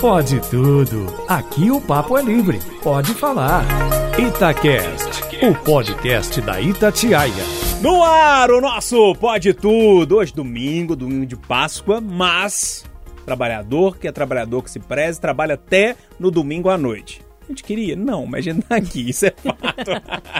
Pode tudo. Aqui o papo é livre. Pode falar. Itacast, o podcast da Itatiaia. No ar, o nosso Pode Tudo. Hoje, domingo, domingo de Páscoa, mas trabalhador que é trabalhador que se preze, trabalha até no domingo à noite. A gente queria? Não, mas a gente tá aqui, isso é fato.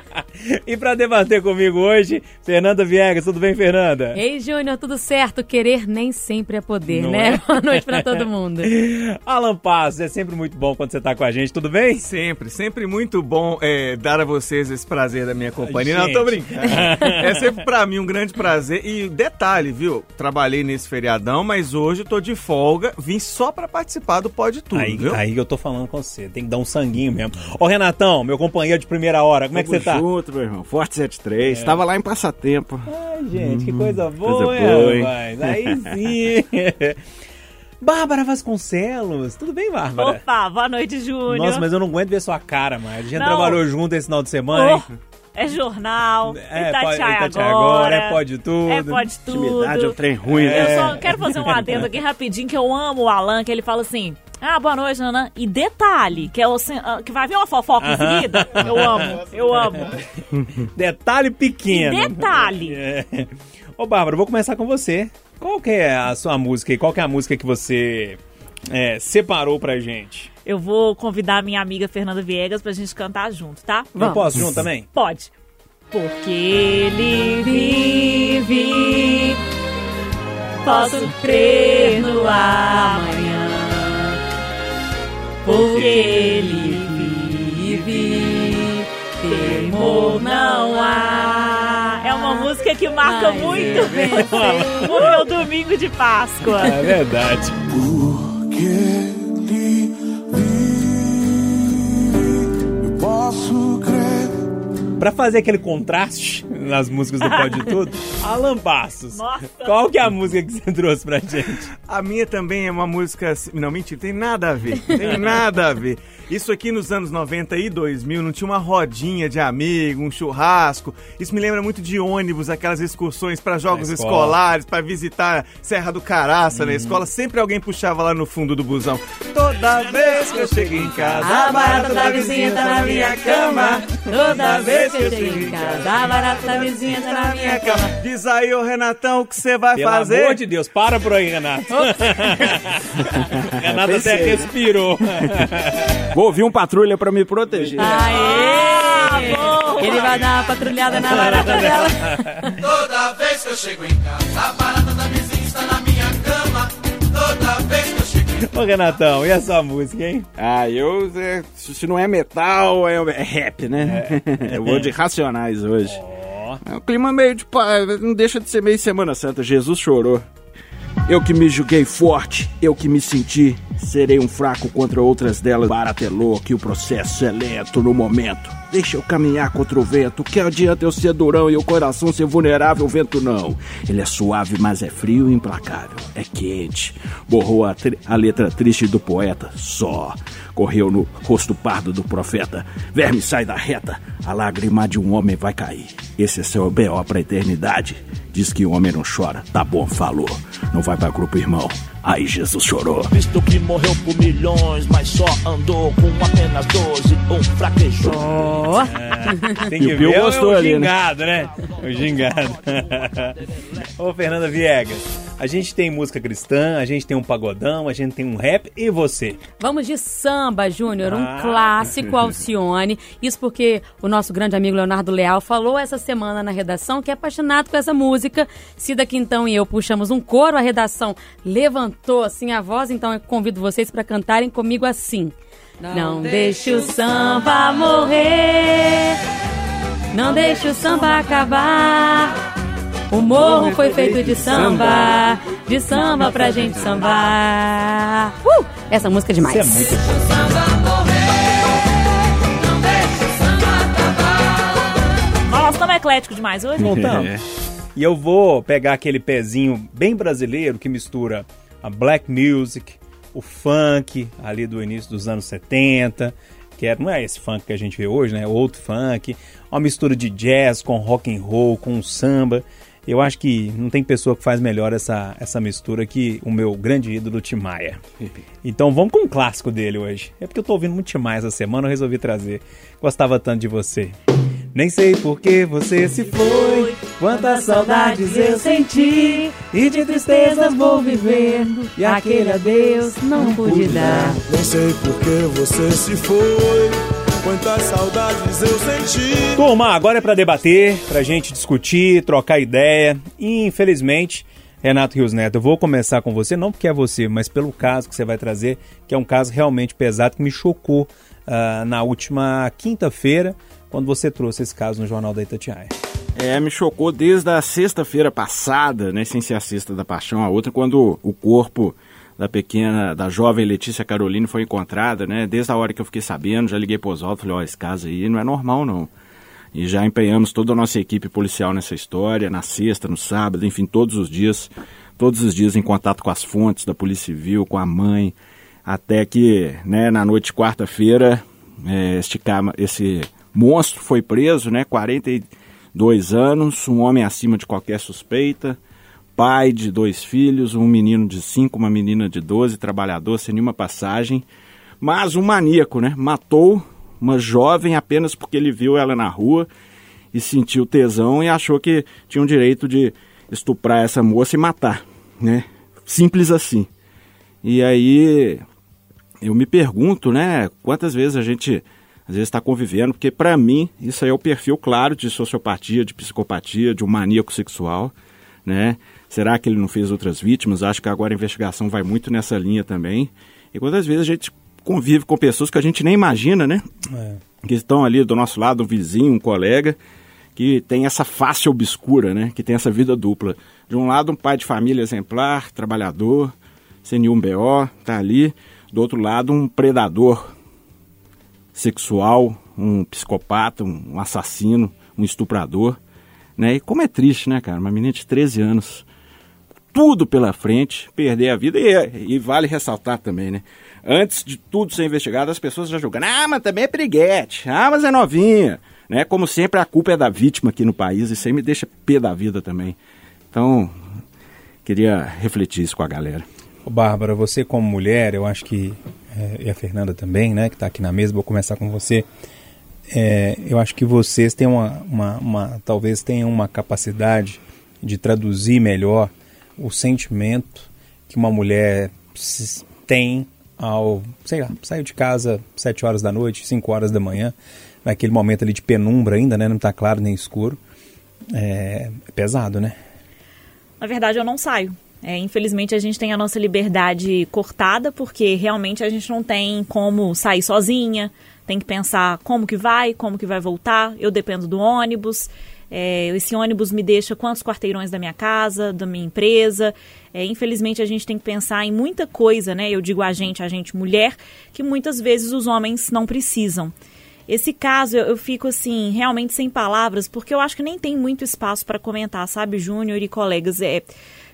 e para debater comigo hoje, Fernanda Viegas. Tudo bem, Fernanda? Ei, Júnior, tudo certo? Querer nem sempre é poder, Não né? é? Boa noite pra todo mundo. Alan Passos, é sempre muito bom quando você tá com a gente, tudo bem? Sempre, sempre muito bom é, dar a vocês esse prazer da minha companhia. Gente. Não, tô brincando. É sempre pra mim um grande prazer. E detalhe, viu? Trabalhei nesse feriadão, mas hoje eu tô de folga. Vim só pra participar do Pode Tudo, Aí, viu? aí eu tô falando com você, tem que dar um sanguinho mesmo. Ô Renatão, meu companheiro de primeira hora, como é que você tá? junto, meu irmão. Forte 73. Tava lá em Passatempo. Ai, gente, que coisa boa, coisa boa, hein? rapaz. Aí sim. Bárbara Vasconcelos, tudo bem, Bárbara? Opa, boa noite, Júnior. Nossa, mas eu não aguento ver sua cara, mais. A gente Não. trabalhou junto esse final de semana, hein? É jornal, É, Itatiaia pode- Itatiaia agora, agora, é pode tudo. É pode tudo. Intimidade é um trem ruim, Eu né? só quero fazer um adendo aqui rapidinho, que eu amo o Alan, que ele fala assim... Ah, boa noite, Nanã. E detalhe, que, é o, ah, que vai vir uma fofoca em seguida. Eu amo, eu amo. Detalhe pequeno. E detalhe. É. Ô, Bárbara, eu vou começar com você. Qual que é a sua música e qual que é a música que você é, separou pra gente? Eu vou convidar a minha amiga Fernanda Viegas pra gente cantar junto, tá? Eu posso junto também? Pode. Porque ele vive, posso crer no amanhã. Porque ele vive, temor não há. É uma música que marca Ai, muito o meu domingo de Páscoa. É verdade. Porque crer. Pra fazer aquele contraste nas músicas do Pode Tudo, Alan Passos. Nossa. Qual que é a música que você trouxe pra gente? A minha também é uma música. Não, mentira, tem nada a ver. Tem nada a ver. Isso aqui nos anos 90 e 2000 não tinha uma rodinha de amigo, um churrasco. Isso me lembra muito de ônibus, aquelas excursões para jogos. Uhum. escolares, para visitar Serra do Caraça na escola. Sempre alguém puxava lá no fundo do busão. Toda vez que eu chego em casa, A barata da vizinha tá na minha cama. Toda vez que eu chego em casa, a barata da vizinha tá na minha cama. Diz aí, ô Renatão, o que você vai Pelo fazer? amor de Deus, para por aí, Renato. Renato até respirou. Vou ouvir um patrulha pra me proteger. Aê! Ele vai dar uma patrulhada na barata dela. Toda vez que eu chego em casa, a barata da vizinha está na minha cama. Toda vez que eu chego em Ô, Renatão, e a sua música, hein? Ah, eu. é, se não é metal, é, é rap, né? eu vou de Racionais hoje. É um clima meio de. Não deixa de ser meio Semana Santa. Jesus chorou. Eu que me julguei forte, eu que me senti, serei um fraco contra outras delas. Baratelou que o processo é lento no momento. Deixa eu caminhar contra o vento. Que adianta eu ser durão e o coração ser vulnerável? O vento não. Ele é suave, mas é frio e implacável. É quente. Borrou a, a letra triste do poeta. Só. Correu no rosto pardo do profeta. Verme sai da reta. A lágrima de um homem vai cair. Esse é seu B.O. pra eternidade. Diz que o homem não chora. Tá bom, falou. Não vai pra grupo, irmão. Aí Jesus chorou. Visto que morreu por milhões, mas só andou com apenas 12, um fraquejou. Ó, Tem E que o Bill ver gostou o ali, né? gingado, né? O gingado. Ô, Fernanda Viegas, a gente tem música cristã, a gente tem um pagodão, a gente tem um rap e você? Vamos de samba, Júnior, um Ah. clássico Alcione. Isso porque o nosso grande amigo Leonardo Leal falou essa semana na redação que é apaixonado com essa música. Cida Quintão e eu puxamos um coro, a redação levantou assim a voz, então eu convido vocês para cantarem comigo assim. Não, deixe o samba morrer, não deixe o samba acabar. O morro foi feito de samba, de samba pra gente sambar. Uh! Essa música é demais. Isso é muito Nossa, estamos eclético demais hoje. Voltamos. E eu vou pegar aquele pezinho bem brasileiro que mistura a black music, o funk ali do início dos anos 70, que é, não é esse funk que a gente vê hoje, né? Outro funk, uma mistura de jazz com rock and roll, com samba. Eu acho que não tem pessoa que faz melhor essa, essa mistura que o meu grande ídolo Tim Maia. Então vamos com um clássico dele hoje. É porque eu tô ouvindo muito Tim Maia essa semana, eu resolvi trazer. Gostava tanto de você. Nem sei por que você se foi, quantas saudades eu senti, e de tristezas vou vivendo, e aquele adeus não pude dar. Nem sei por que você se foi. Quantas saudades eu senti. Turma, agora é pra debater, pra gente discutir, trocar ideia. E infelizmente, Renato Rios Neto, eu vou começar com você, não porque é você, mas pelo caso que você vai trazer, que é um caso realmente pesado que me chocou ah, na última quinta-feira, quando você trouxe esse caso no Jornal da Itatiaia. É, me chocou desde a sexta-feira passada, né, sem ser a sexta da paixão, a outra, quando o corpo da pequena, da jovem Letícia Caroline foi encontrada, né, desde a hora que eu fiquei sabendo, já liguei para Oswaldo, falei, ó, esse caso aí não é normal, não. E já empenhamos toda a nossa equipe policial nessa história, na sexta, no sábado, enfim, todos os dias, todos os dias em contato com as fontes da Polícia Civil, com a mãe, até que, né, na noite de quarta-feira, é, este, esse monstro foi preso, né, 42 anos, um homem acima de qualquer suspeita, pai de dois filhos, um menino de 5, uma menina de 12, trabalhador sem nenhuma passagem, mas um maníaco, né, matou uma jovem apenas porque ele viu ela na rua e sentiu tesão e achou que tinha o direito de estuprar essa moça e matar, né? Simples assim. E aí eu me pergunto, né, quantas vezes a gente às vezes está convivendo, porque para mim isso aí é o perfil claro de sociopatia, de psicopatia, de um maníaco sexual, né? Será que ele não fez outras vítimas? Acho que agora a investigação vai muito nessa linha também. E quantas vezes a gente convive com pessoas que a gente nem imagina, né? Que estão ali do nosso lado, um vizinho, um colega, que tem essa face obscura, né? Que tem essa vida dupla. De um lado, um pai de família exemplar, trabalhador, sem nenhum BO, tá ali. Do outro lado, um predador sexual, um psicopata, um assassino, um estuprador, né? E como é triste, né, cara? Uma menina de 13 anos, tudo pela frente, perder a vida. E, e vale ressaltar também, né? Antes de tudo ser investigado, as pessoas já julgando. Ah, mas também é piriguete. Ah, mas é novinha. Né? Como sempre, a culpa é da vítima aqui no país. Isso aí me deixa pé da vida também. Então, queria refletir isso com a galera. Ô, Bárbara, você como mulher, eu acho que, é, e a Fernanda também, né, que está aqui na mesa, vou começar com você. É, eu acho que vocês têm uma, uma, uma- talvez tenham uma capacidade de traduzir melhor o sentimento que uma mulher tem ao, sei lá, sair de casa 7 horas da noite, 5 horas da manhã, naquele momento ali de penumbra ainda, né, não está claro nem escuro. É, é pesado, né? Na verdade, eu não saio. É, infelizmente, a gente tem a nossa liberdade cortada, porque realmente a gente não tem como sair sozinha, tem que pensar como que vai, como que vai voltar. Eu dependo do ônibus. É, esse ônibus me deixa quantos quarteirões da minha casa, da minha empresa. É, infelizmente, a gente tem que pensar em muita coisa, né? Eu digo a gente, a gente mulher, que muitas vezes os homens não precisam. Esse caso eu, eu fico assim, realmente sem palavras, porque eu acho que nem tem muito espaço para comentar, sabe, Júnior e colegas. É,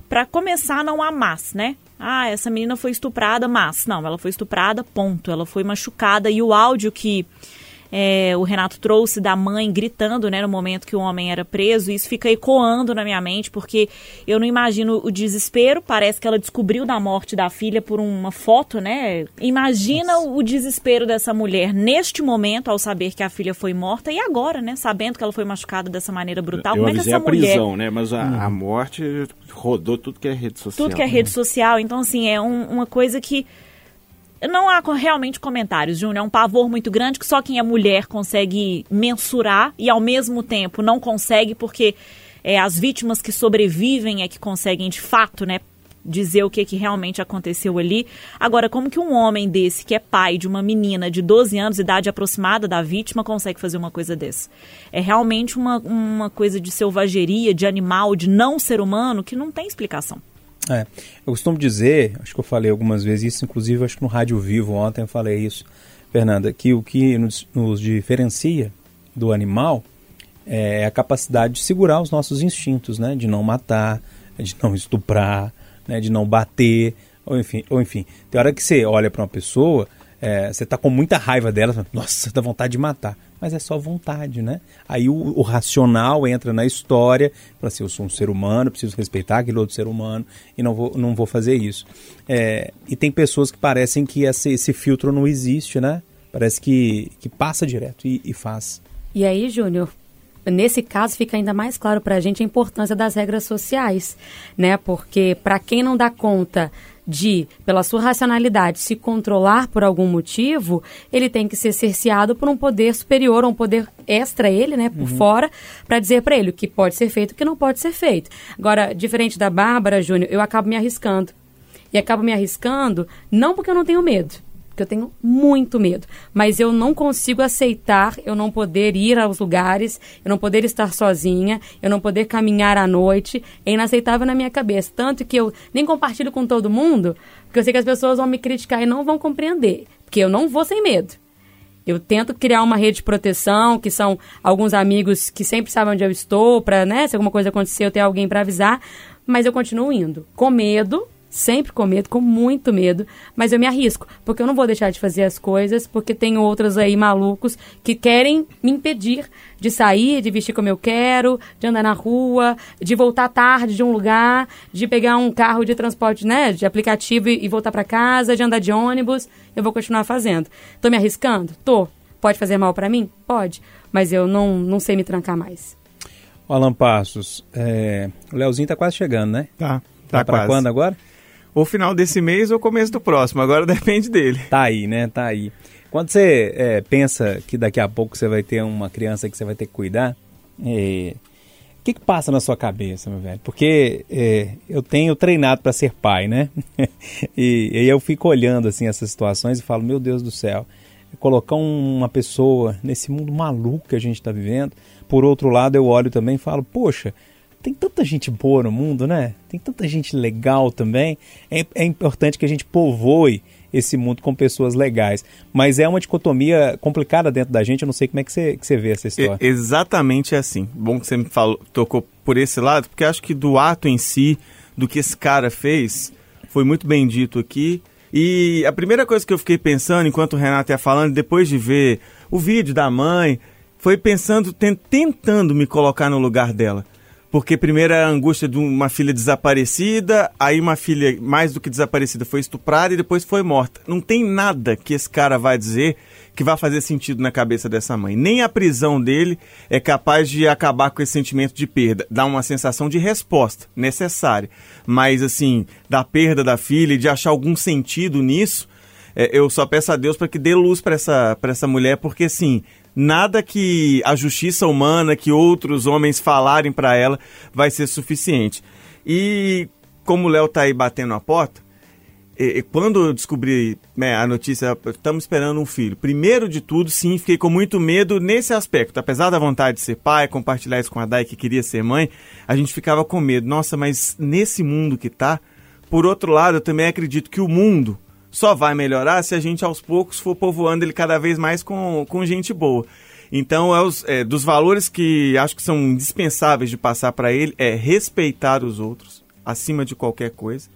para começar, não há mas, né? Ah, essa menina foi estuprada, mas. Não, ela foi estuprada, ponto. Ela foi machucada. E o áudio que é, o Renato trouxe da mãe gritando, né, no momento que o homem era preso, isso fica ecoando na minha mente, porque eu não imagino o desespero. Parece que ela descobriu da morte da filha por uma foto, né? Imagina o desespero dessa mulher neste momento ao saber que a filha foi morta e agora, né, sabendo que ela foi machucada dessa maneira brutal. Eu Como é que essa a mulher prisão, né? Mas a, a morte rodou tudo que é rede social. tudo que é né? rede social. Então, assim, é um- uma coisa que não há realmente comentários, Júnior. É um pavor muito grande que só quem é mulher consegue mensurar e, ao mesmo tempo, não consegue porque é, as vítimas que sobrevivem é que conseguem, de fato, né, dizer o que, que realmente aconteceu ali. Agora, como que um homem desse, que é pai de uma menina de 12 anos, idade aproximada da vítima, consegue fazer uma coisa dessa? É realmente uma, uma coisa de selvageria, de animal, de não ser humano, que não tem explicação. É, eu costumo dizer, acho que eu falei algumas vezes isso, inclusive acho que no Rádio Vivo ontem eu falei isso, Fernanda, que o que nos, nos diferencia do animal é a capacidade de segurar os nossos instintos, né? De não matar, de não estuprar, né? de não bater, ou enfim, ou enfim. Tem hora que você olha para uma pessoa, é, você tá com muita raiva dela, nossa, dá vontade de matar. Mas é só vontade, né? Aí o, o racional entra na história, fala assim, eu sou um ser humano, preciso respeitar aquele outro ser humano e não vou, não vou fazer isso. É, e tem pessoas que parecem que esse, esse filtro não existe, né? Parece que, que passa direto e, e faz. E aí, Júnior, nesse caso fica ainda mais claro para a gente a importância das regras sociais, né? Porque para quem não dá conta de, pela sua racionalidade, se controlar por algum motivo, ele tem que ser cerceado por um poder superior, um poder extra ele, né, por fora, para dizer para ele o que pode ser feito e o que não pode ser feito. Agora, diferente da Bárbara, Júnior, eu acabo me arriscando. E acabo me arriscando não porque eu não tenho medo, porque eu tenho muito medo. Mas eu não consigo aceitar eu não poder ir aos lugares, eu não poder estar sozinha, eu não poder caminhar à noite. É inaceitável na minha cabeça. Tanto que eu nem compartilho com todo mundo, porque eu sei que as pessoas vão me criticar e não vão compreender. Porque eu não vou sem medo. Eu tento criar uma rede de proteção, que são alguns amigos que sempre sabem onde eu estou, para, né, se alguma coisa acontecer, eu ter alguém para avisar, mas eu continuo indo, com medo, sempre com medo, com muito medo, mas eu me arrisco, porque eu não vou deixar de fazer as coisas, porque tem outros aí malucos que querem me impedir de sair, de vestir como eu quero, de andar na rua, de voltar tarde de um lugar, de pegar um carro de transporte, né, de aplicativo e, e voltar para casa, de andar de ônibus, eu vou continuar fazendo. Tô me arriscando? Tô. Pode fazer mal para mim? Pode. Mas eu não, não sei me trancar mais. Alan Passos, é, o Leozinho tá quase chegando, né? Tá, Tá, tá quase. quando agora? Ou final desse mês ou começo do próximo, agora depende dele. Tá aí, né? Tá aí. Quando você é, pensa que daqui a pouco você vai ter uma criança que você vai ter que cuidar, é, o que, que passa na sua cabeça, meu velho? Porque é, eu tenho treinado para ser pai, né? e, e eu fico olhando assim essas situações e falo, meu Deus do céu, colocar um- uma pessoa nesse mundo maluco que a gente está vivendo. Por outro lado, eu olho também e falo, poxa, tem tanta gente boa no mundo, né? Tem tanta gente legal também. É, é importante que a gente povoe esse mundo com pessoas legais. Mas é uma dicotomia complicada dentro da gente. Eu não sei como é que você, que você vê essa história. E- exatamente assim. Bom que você me falou, tocou por esse lado, porque acho que do ato em si, do que esse cara fez, foi muito bem dito aqui. E a primeira coisa que eu fiquei pensando, enquanto o Renato ia falando, depois de ver o vídeo da mãe, foi pensando, ten- tentando me colocar no lugar dela. Porque primeiro a angústia de uma filha desaparecida, aí uma filha mais do que desaparecida foi estuprada e depois foi morta. Não tem nada que esse cara vai dizer que vai fazer sentido na cabeça dessa mãe. Nem a prisão dele é capaz de acabar com esse sentimento de perda. Dá uma sensação de resposta necessária. Mas, assim, da perda da filha e de achar algum sentido nisso, é, eu só peço a Deus para que dê luz para essa, essa mulher, porque, assim, nada que a justiça humana, que outros homens falarem para ela, vai ser suficiente. E como o Léo tá aí batendo a porta, e- e quando eu descobri né, a notícia, estamos esperando um filho. Primeiro de tudo, sim, fiquei com muito medo nesse aspecto. Apesar da vontade de ser pai, compartilhar isso com a Dai que queria ser mãe, a gente ficava com medo. Nossa, mas nesse mundo que tá, por outro lado, eu também acredito que o mundo só vai melhorar se a gente aos poucos for povoando ele cada vez mais com, com gente boa. Então, é os, é, dos valores que acho que são indispensáveis de passar para ele é respeitar os outros acima de qualquer coisa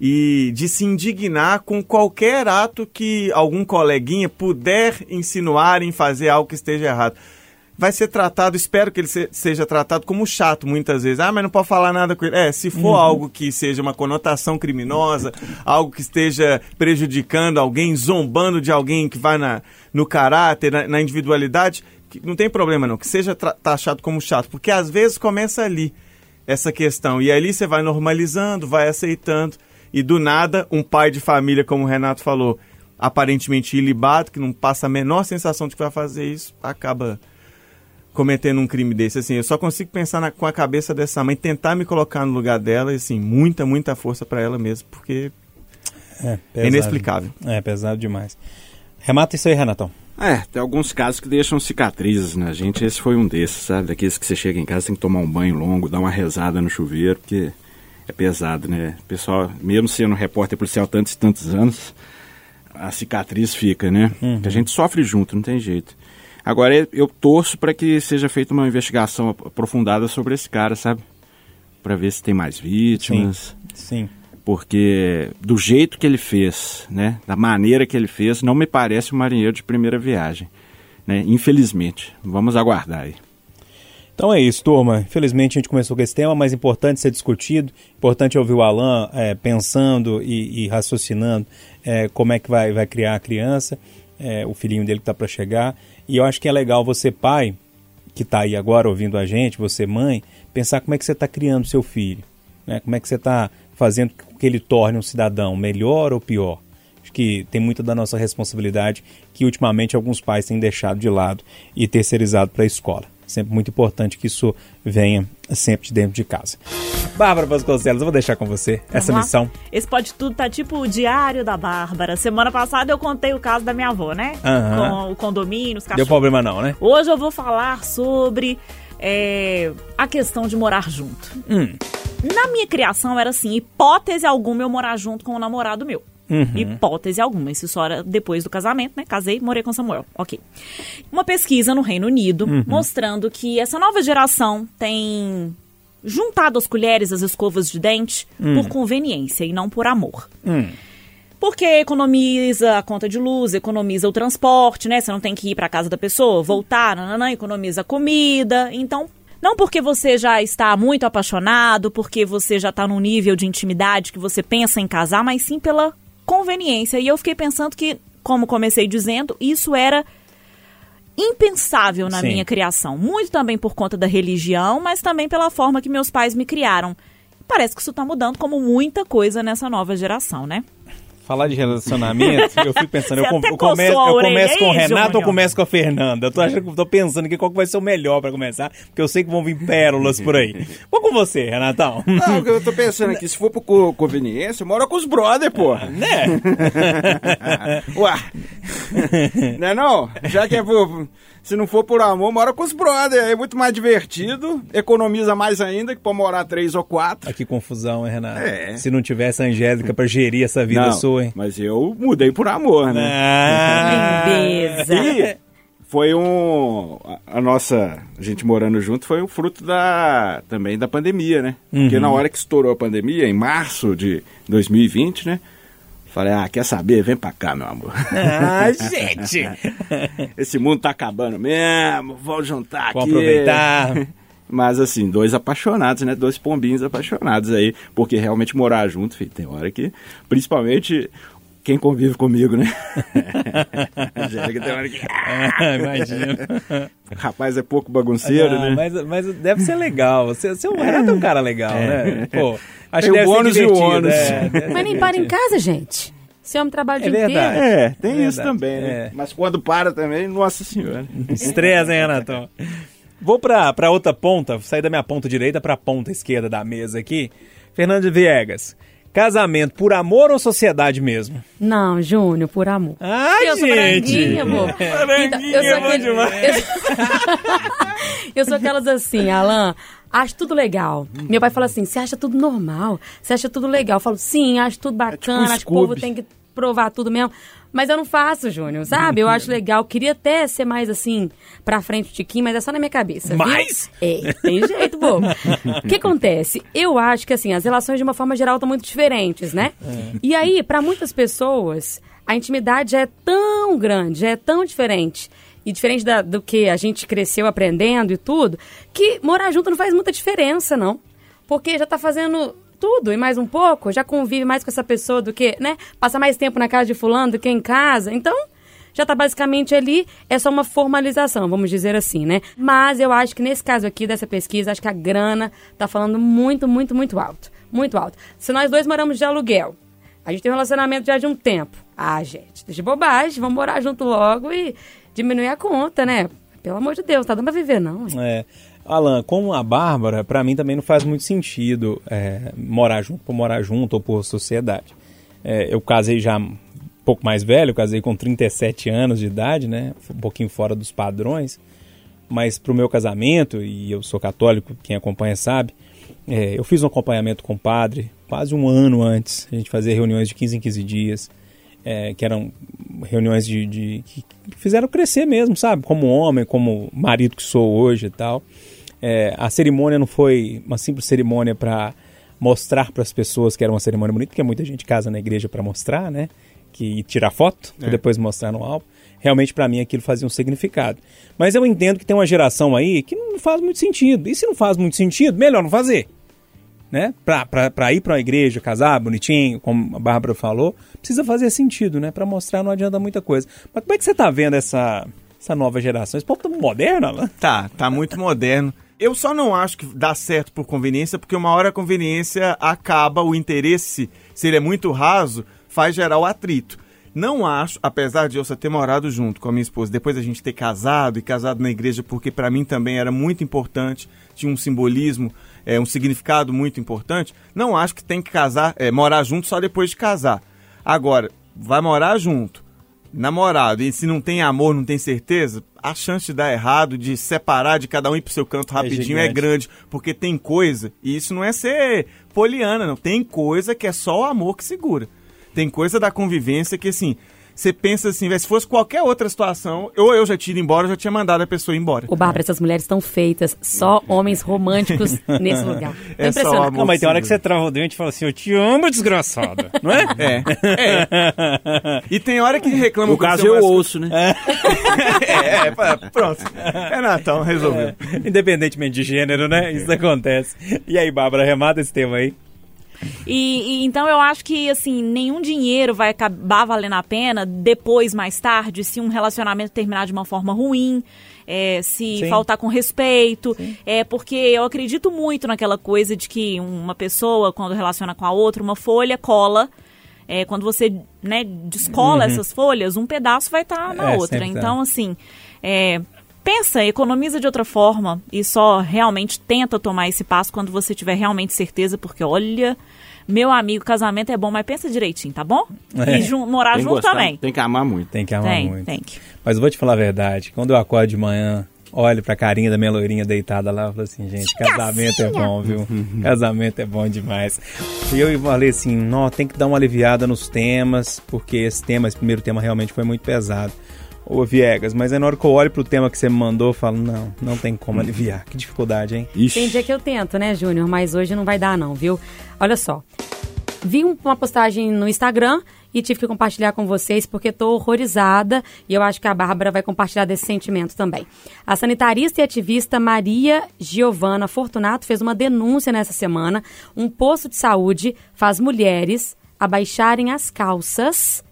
e de se indignar com qualquer ato que algum coleguinha puder insinuar em fazer algo que esteja errado. Vai ser tratado, espero que ele se- seja tratado como chato muitas vezes. Ah, mas não pode falar nada com ele. É, se for algo que seja uma conotação criminosa, algo que esteja prejudicando alguém, zombando de alguém que vai na, no caráter, na, na individualidade, que não tem problema não, que seja taxado como chato, porque às vezes começa ali essa questão. E ali você vai normalizando, vai aceitando. E do nada, um pai de família, como o Renato falou, aparentemente ilibado, que não passa a menor sensação de que vai fazer isso, acaba cometendo um crime desse. Assim, eu só consigo pensar na- com a cabeça dessa mãe, tentar me colocar no lugar dela, e assim, muita, muita força para ela mesmo, porque É, é inexplicável. É, pesado demais. Remata isso aí, Renatão. É, tem alguns casos que deixam cicatrizes na gente. Esse foi um desses, sabe? Daqueles que você chega em casa, tem que tomar um banho longo, dar uma rezada no chuveiro, porque é pesado, né? O pessoal, mesmo sendo repórter policial tantos e tantos anos, a cicatriz fica, né? Que a gente sofre junto, não tem jeito. Agora, eu- torço para que seja feita uma investigação ap- aprofundada sobre esse cara, sabe? Para ver se tem mais vítimas. Sim. porque do jeito que ele fez, né, da maneira que ele fez, não me parece um marinheiro de primeira viagem, né? Infelizmente, vamos aguardar aí. Então é isso, turma. Infelizmente a gente começou com esse tema, mas importante ser discutido, importante ouvir o Alan é, pensando e, e raciocinando é, como é que vai, vai criar a criança, é, o filhinho dele que está para chegar. E eu acho que é legal você, pai, que está aí agora ouvindo a gente, você, mãe, pensar como é que você está criando seu filho, né? como é que você está fazendo com que ele torne um cidadão melhor ou pior. Acho que tem muita da nossa responsabilidade que ultimamente alguns pais têm deixado de lado e terceirizado para a escola. Sempre muito importante que isso venha sempre de dentro de casa. Bárbara Vasconcelos, eu vou deixar com você essa Vamos lá? missão. Esse pode tudo tá tipo o diário da Bárbara. Semana passada eu contei o caso da minha avó, né? Aham. Com o condomínio, os Deu cachorros. problema não, né? Hoje eu vou falar sobre é, a questão de morar junto. Hum. Na minha criação era assim, hipótese alguma eu morar junto com o namorado meu. Uhum. Hipótese alguma. Isso só era depois do casamento, né? Casei, morei com Samuel. Ok. Uma pesquisa no Reino Unido Uhum. mostrando que essa nova geração tem juntado as colheres, as escovas de dente, Hum. por conveniência e não por amor. Hum. Porque economiza a conta de luz, economiza o transporte, né? Você não tem que ir para casa da pessoa, voltar, nananã, economiza a comida. Então, não porque você já está muito apaixonado, porque você já está num nível de intimidade que você pensa em casar, mas sim pela conveniência. E eu fiquei pensando que, como comecei dizendo, isso era impensável na Sim. minha criação. Muito também por conta da religião, mas também pela forma que meus pais me criaram. Parece que isso está mudando como muita coisa nessa nova geração, né? Falar de relacionamento, eu fico pensando, eu, com- eu eu começo com o Renato ou começo com a Fernanda? Eu tô, achando, que- tô pensando aqui qual que vai ser o melhor pra começar, porque eu sei que vão vir pérolas por aí. Vou com você, Renatão. Não, o que eu tô pensando aqui, se for por co- conveniência, mora com os brother, porra. Né? Ué. não é não? Já que é por, se não for por amor, mora com os brother. É muito mais divertido, economiza mais ainda que pra morar três ou quatro. Ah, que confusão, hein, Renato? É. Se não tivesse a Angélica pra gerir essa vida Não, sua, hein? Mas eu mudei por amor, né? Ah, Lindeza. E foi um. A, nossa. A gente morando junto foi um fruto da. também da pandemia, né? Porque Uhum. na hora que estourou a pandemia, em março de 2020, né? Falei, ah, quer saber? Vem pra cá, meu amor. ah, gente! Esse mundo tá acabando mesmo, vou juntar Vou aqui. aproveitar. Mas assim, dois apaixonados, né? Dois pombinhos apaixonados aí. Porque realmente morar junto, filho, tem hora que. Principalmente quem convive comigo, né? Angélica tem hora que. Imagino. Rapaz é pouco bagunceiro, Ah, né? mas, mas deve ser legal. Você, Renato é um cara legal, né? Pô, acho Tem que o deve bônus ser e o ônus. é, Mas nem para em casa, gente. Esse homem trabalha o É dia verdade. inteiro. É, tem Verdade. isso também, né? É. Mas quando para também, nossa senhora. Estresse, hein, Renatão? Vou pra, pra outra ponta, sair da minha ponta direita pra ponta esquerda da mesa aqui. Fernando Viegas, casamento por amor ou sociedade mesmo? Não, Júnior, por amor. Ai, eu sou gente! branquinha, amor. Então, eu sou aquele... eu... eu sou aquelas assim, Alan. Acho tudo legal. Meu pai fala assim: você acha tudo normal? Você acha tudo legal? Eu falo, sim, acho tudo bacana, acho que o povo tem que provar tudo mesmo. Mas eu não faço, Júnior, sabe? Eu acho legal. Queria até ser mais assim, pra frente, tiquinho, mas é só na minha cabeça. Mais? É, tem jeito, bobo. O que acontece? Eu acho que, assim, as relações de uma forma geral estão muito diferentes, né? E aí, pra muitas pessoas, a intimidade já é tão grande, já é tão diferente. E diferente da- do que a gente cresceu aprendendo e tudo, que morar junto não faz muita diferença, não. Porque já tá fazendo tudo e mais um pouco, já convive mais com essa pessoa do que, né? Passa mais tempo na casa de fulano do que em casa. Então, já tá basicamente ali, é só uma formalização, vamos dizer assim, né? Mas eu acho que nesse caso aqui, dessa pesquisa, acho que a grana tá falando muito, muito, muito alto. Muito alto. Se nós dois moramos de aluguel, a gente tem um relacionamento já de um tempo. Ah, gente, deixa de bobagem, vamos morar junto logo e diminuir a conta, né? Pelo amor de Deus, tá dando pra viver, não. É. Alan, como a Bárbara, pra mim também não faz muito sentido é, morar junto por morar junto ou por sociedade. É, eu casei já um pouco mais velho, casei com 37 anos de idade, né? Um pouquinho fora dos padrões. Mas pro meu casamento, e eu sou católico, quem acompanha sabe, é, eu fiz um acompanhamento com o padre quase um ano antes. A gente fazia reuniões de 15 em 15 dias, é, que eram reuniões de, de- que fizeram crescer mesmo, sabe? Como homem, como marido que sou hoje e tal. É, a cerimônia não foi uma simples cerimônia para mostrar para as pessoas que era uma cerimônia bonita, porque muita gente casa na igreja para mostrar, né? Que e tirar foto, É. e depois mostrar no álbum. Realmente para mim aquilo fazia um significado. Mas eu entendo que tem uma geração aí que não faz muito sentido. E se não faz muito sentido, melhor não fazer. Né? Pra ir pra uma igreja, casar bonitinho, como a Bárbara falou, precisa fazer sentido, né? Pra mostrar não adianta muita coisa. Mas como é que você tá vendo essa, essa nova geração? Esse povo tá moderno, Alan? Tá, tá muito moderno. Eu só não acho que dá certo por conveniência, porque uma hora a conveniência acaba, o interesse, se ele é muito raso, faz gerar o atrito. Não acho, apesar de eu só ter morado junto com a minha esposa, depois a gente ter casado e casado na igreja, porque para mim também era muito importante, tinha um simbolismo, é, um significado muito importante. Não acho que tem que casar, é, morar junto só depois de casar. Agora, vai morar junto, namorado, e se não tem amor, não tem certeza, a chance de dar errado, de separar de cada um ir pro seu canto rapidinho é, gigante. grande. Porque tem coisa, e isso não é ser poliana, não. Tem coisa que é só o amor que segura. Tem coisa da convivência que, assim, você pensa assim, "Véi, se fosse qualquer outra situação, ou eu já tinha ido embora, eu já tinha mandado a pessoa ir embora. Ô, Bárbara, essas mulheres estão feitas. Só homens românticos nesse lugar. Tô É só amor. Não, mas tem hora que você trava o dente e fala assim, eu te amo, desgraçada. Não é? É, é. E tem hora que reclama No caso, eu ouço, né? É, é, pá, pronto. É Natal, resolveu. Independentemente de gênero, né? Isso acontece. E aí, Bárbara, remata esse tema aí. E, e então eu acho que assim nenhum dinheiro vai acabar valendo a pena depois mais tarde se um relacionamento terminar de uma forma ruim é, se Sim. faltar com respeito é porque eu acredito muito naquela coisa de que uma pessoa quando relaciona com a outra uma folha cola é, quando você né, descola essas folhas um pedaço vai estar na Uhum. É, outra tá. então assim é, pensa, economiza de outra forma e só realmente tenta tomar esse passo quando você tiver realmente certeza, porque olha, meu amigo, casamento é bom, mas pensa direitinho, tá bom? É. E jun- morar que junto gostar, também. Tem que amar muito. Tem que amar Tem, muito. tem que. Mas eu vou te falar a verdade. Quando eu acordo de manhã, olho pra carinha da minha loirinha deitada lá, eu falo assim, gente, casamento é bom, viu? casamento é bom demais. E eu falei assim, não, tem que dar uma aliviada nos temas, porque esse tema, esse primeiro tema realmente foi muito pesado. Ô, Viegas, mas aí na hora que eu olho pro tema que você me mandou, eu falo, não, não tem como aliviar. Que dificuldade, hein? Tem dia que eu tento, né, Júnior? Mas hoje não vai dar, não, viu? Olha só. Vi um- uma postagem no Instagram e tive que compartilhar com vocês porque tô horrorizada e eu acho que a Bárbara vai compartilhar desse sentimento também. A sanitarista e ativista Maria Giovana Fortunato fez uma denúncia nessa semana. Um posto de saúde faz mulheres abaixarem as calças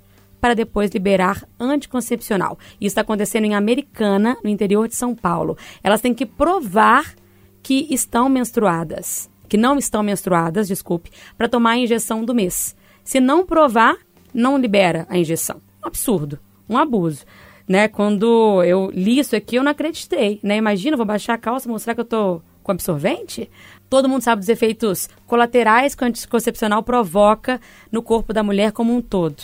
para depois liberar anticoncepcional. Isso está acontecendo em Americana, no interior de São Paulo. Elas têm que provar que estão menstruadas, que não estão menstruadas, desculpe, para tomar a injeção do mês. Se não provar, não libera a injeção. Um absurdo, um abuso. Né? Quando eu li isso aqui, eu não acreditei. Né? Imagina, vou baixar a calça, mostrar que eu tô com absorvente? Todo mundo sabe dos efeitos colaterais que o anticoncepcional provoca no corpo da mulher como um todo.